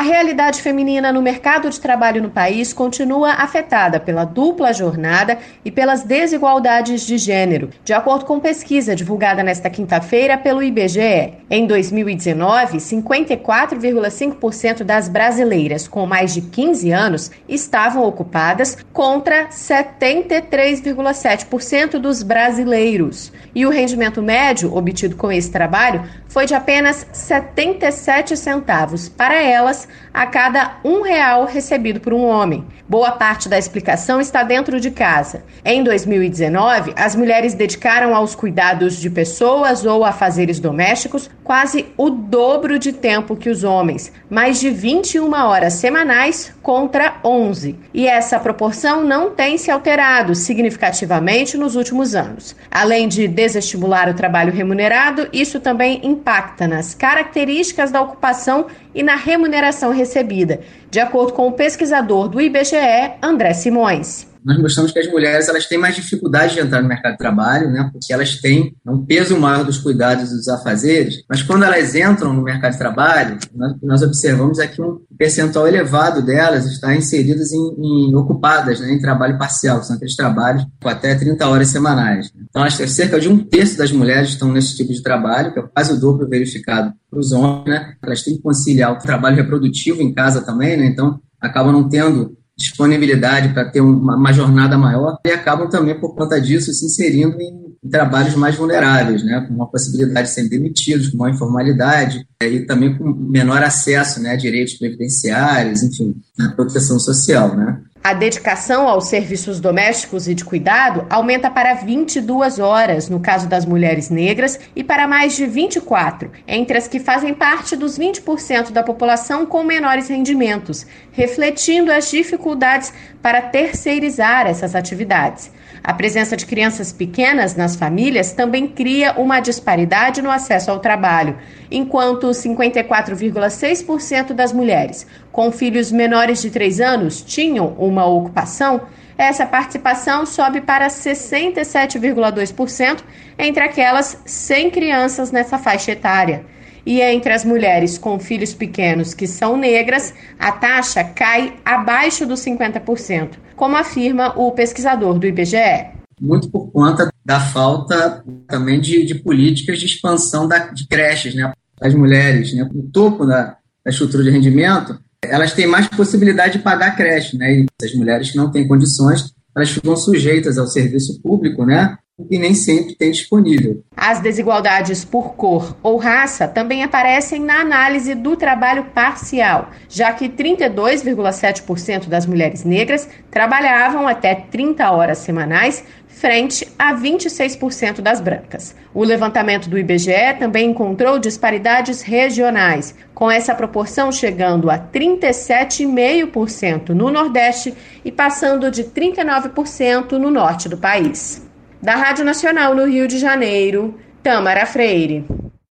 A realidade feminina no mercado de trabalho no país continua afetada pela dupla jornada e pelas desigualdades de gênero, de acordo com pesquisa divulgada nesta quinta-feira pelo IBGE. Em 2019, 54,5% das brasileiras com mais de 15 anos estavam ocupadas contra 73,7% dos brasileiros. E o rendimento médio obtido com esse trabalho foi de apenas 77 centavos para elas a cada um real recebido por um homem. Boa parte da explicação está dentro de casa. Em 2019, as mulheres dedicaram aos cuidados de pessoas ou a fazeres domésticos quase o dobro de tempo que os homens, mais de 21 horas semanais contra 11. E essa proporção não tem se alterado significativamente nos últimos anos. Além de desestimular o trabalho remunerado, isso também impacta nas características da ocupação e na remuneração recebida, de acordo com o pesquisador do IBGE, André Simões nós mostramos que as mulheres elas têm mais dificuldade de entrar no mercado de trabalho, né, porque elas têm um peso maior dos cuidados e dos afazeres, mas quando elas entram no mercado de trabalho, nós, nós observamos aqui um percentual elevado delas está inseridas em, em ocupadas, né, em trabalho parcial, são aqueles trabalhos com até 30 horas semanais. Então, acho que cerca de um terço das mulheres estão nesse tipo de trabalho, que é quase o dobro verificado para os homens, né, elas têm que conciliar o trabalho reprodutivo em casa também, né, então acabam não tendo disponibilidade para ter uma, uma, jornada maior e acabam também, por conta disso, se inserindo em, trabalhos mais vulneráveis, né, com uma possibilidade de serem demitidos, com uma informalidade é, e também com menor acesso né, a direitos previdenciários, enfim, à proteção social. Né. A dedicação aos serviços domésticos e de cuidado aumenta para 22 horas no caso das mulheres negras e para mais de 24 entre as que fazem parte dos 20% da população com menores rendimentos, refletindo as dificuldades para terceirizar essas atividades. A presença de crianças pequenas nas famílias também cria uma disparidade no acesso ao trabalho, enquanto 54,6% das mulheres com filhos menores de 3 anos tinham uma ocupação, essa participação sobe para 67,2% entre aquelas sem crianças nessa faixa etária. E entre as mulheres com filhos pequenos que são negras, a taxa cai abaixo dos 50%, como afirma o pesquisador do IBGE. Muito por conta da falta também de, de políticas de expansão da, de creches. Né? As mulheres, né, no topo da, da estrutura de rendimento, elas têm mais possibilidade de pagar creche, né? E as mulheres que não têm condições, elas ficam sujeitas ao serviço público, né? E nem sempre tem disponível. As desigualdades por cor ou raça também aparecem na análise do trabalho parcial, já que 32,7% das mulheres negras trabalhavam até 30 horas semanais, frente a 26% das brancas. O levantamento do IBGE também encontrou disparidades regionais, com essa proporção chegando a 37,5% no Nordeste e passando de 39% no norte do país. Da Rádio Nacional no Rio de Janeiro, Tamara Freire.